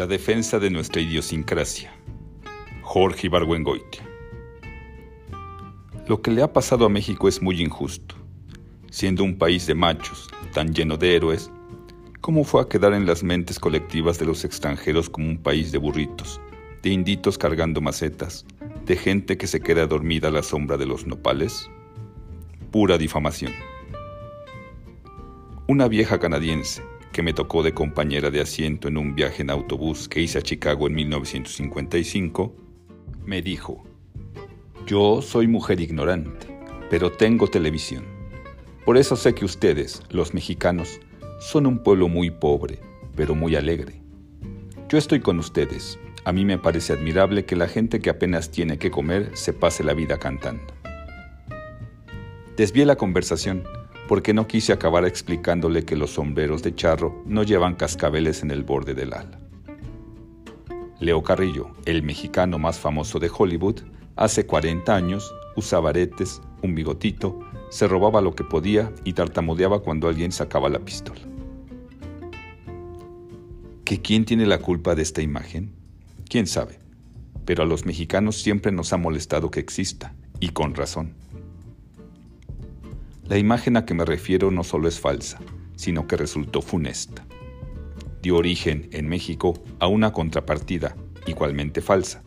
La defensa de nuestra idiosincrasia. Jorge Ibargüengoitia. Lo que le ha pasado a México es muy injusto. Siendo un país de machos, tan lleno de héroes, ¿cómo fue a quedar en las mentes colectivas de los extranjeros como un país de burritos, de inditos cargando macetas, de gente que se queda dormida a la sombra de los nopales? Pura difamación. Una vieja canadiense, que me tocó de compañera de asiento en un viaje en autobús que hice a Chicago en 1955, me dijo, yo soy mujer ignorante, pero tengo televisión. Por eso sé que ustedes, los mexicanos, son un pueblo muy pobre, pero muy alegre. Yo estoy con ustedes. A mí me parece admirable que la gente que apenas tiene que comer se pase la vida cantando. Desvié la conversación porque no quise acabar explicándole que los sombreros de charro no llevan cascabeles en el borde del ala. Leo Carrillo, el mexicano más famoso de Hollywood, hace 40 años usaba aretes, un bigotito, se robaba lo que podía y tartamudeaba cuando alguien sacaba la pistola. ¿Que quién tiene la culpa de esta imagen? ¿Quién sabe? Pero a los mexicanos siempre nos ha molestado que exista, y con razón. La imagen a que me refiero no solo es falsa, sino que resultó funesta. Dio origen en México a una contrapartida, igualmente falsa.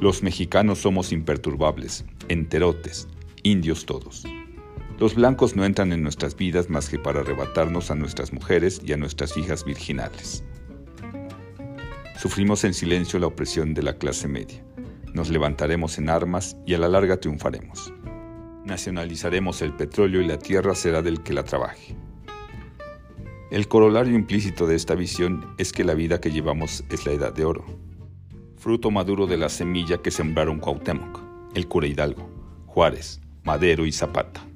Los mexicanos somos imperturbables, enterotes, indios todos. Los blancos no entran en nuestras vidas más que para arrebatarnos a nuestras mujeres y a nuestras hijas virginales. Sufrimos en silencio la opresión de la clase media. Nos levantaremos en armas y a la larga triunfaremos. Nacionalizaremos el petróleo y la tierra será del que la trabaje. El corolario implícito de esta visión es que la vida que llevamos es la edad de oro, fruto maduro de la semilla que sembraron Cuauhtémoc, el cura Hidalgo, Juárez, Madero y Zapata.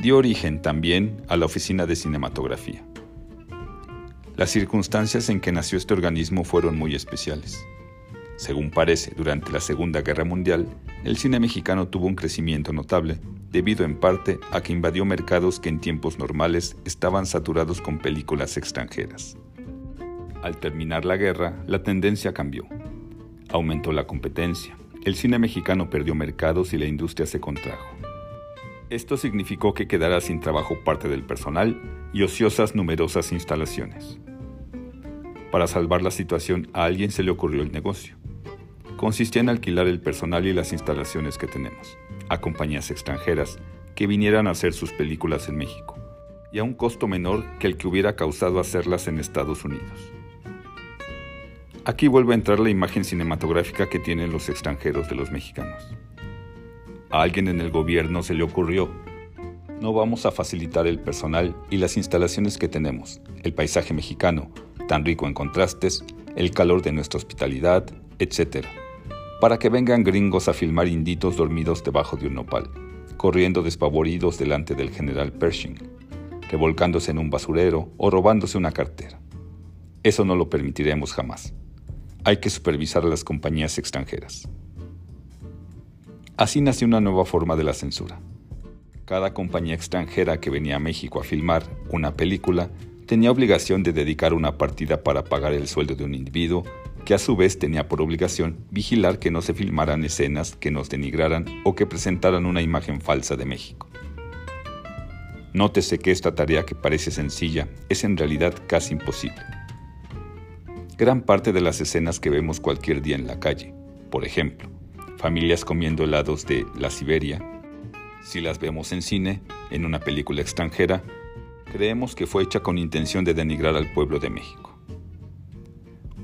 Dio origen también a la Oficina de Cinematografía. Las circunstancias en que nació este organismo fueron muy especiales. Según parece, durante la Segunda Guerra Mundial, el cine mexicano tuvo un crecimiento notable, debido en parte a que invadió mercados que en tiempos normales estaban saturados con películas extranjeras. Al terminar la guerra, la tendencia cambió. Aumentó la competencia, el cine mexicano perdió mercados y la industria se contrajo. Esto significó que quedara sin trabajo parte del personal y ociosas numerosas instalaciones. Para salvar la situación a alguien se le ocurrió el negocio consistía en alquilar el personal y las instalaciones que tenemos, a compañías extranjeras que vinieran a hacer sus películas en México, y a un costo menor que el que hubiera causado hacerlas en Estados Unidos. Aquí vuelve a entrar la imagen cinematográfica que tienen los extranjeros de los mexicanos. A alguien en el gobierno se le ocurrió, no vamos a facilitar el personal y las instalaciones que tenemos, el paisaje mexicano, tan rico en contrastes, el calor de nuestra hospitalidad, etc para que vengan gringos a filmar inditos dormidos debajo de un nopal, corriendo despavoridos delante del general Pershing, revolcándose en un basurero o robándose una cartera. Eso no lo permitiremos jamás. Hay que supervisar a las compañías extranjeras. Así nació una nueva forma de la censura. Cada compañía extranjera que venía a México a filmar una película tenía obligación de dedicar una partida para pagar el sueldo de un individuo que a su vez tenía por obligación vigilar que no se filmaran escenas que nos denigraran o que presentaran una imagen falsa de México. Nótese que esta tarea que parece sencilla es en realidad casi imposible. Gran parte de las escenas que vemos cualquier día en la calle, por ejemplo, familias comiendo helados de la Siberia, si las vemos en cine, en una película extranjera, creemos que fue hecha con intención de denigrar al pueblo de México.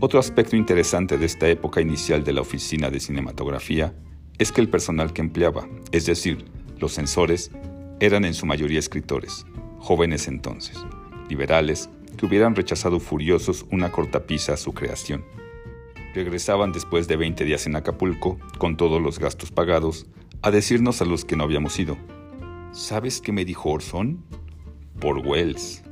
Otro aspecto interesante de esta época inicial de la oficina de cinematografía es que el personal que empleaba, es decir, los censores, eran en su mayoría escritores, jóvenes entonces, liberales, que hubieran rechazado furiosos una cortapisa a su creación. Regresaban después de 20 días en Acapulco, con todos los gastos pagados, a decirnos a los que no habíamos ido, ¿sabes qué me dijo Orson? Por Wells.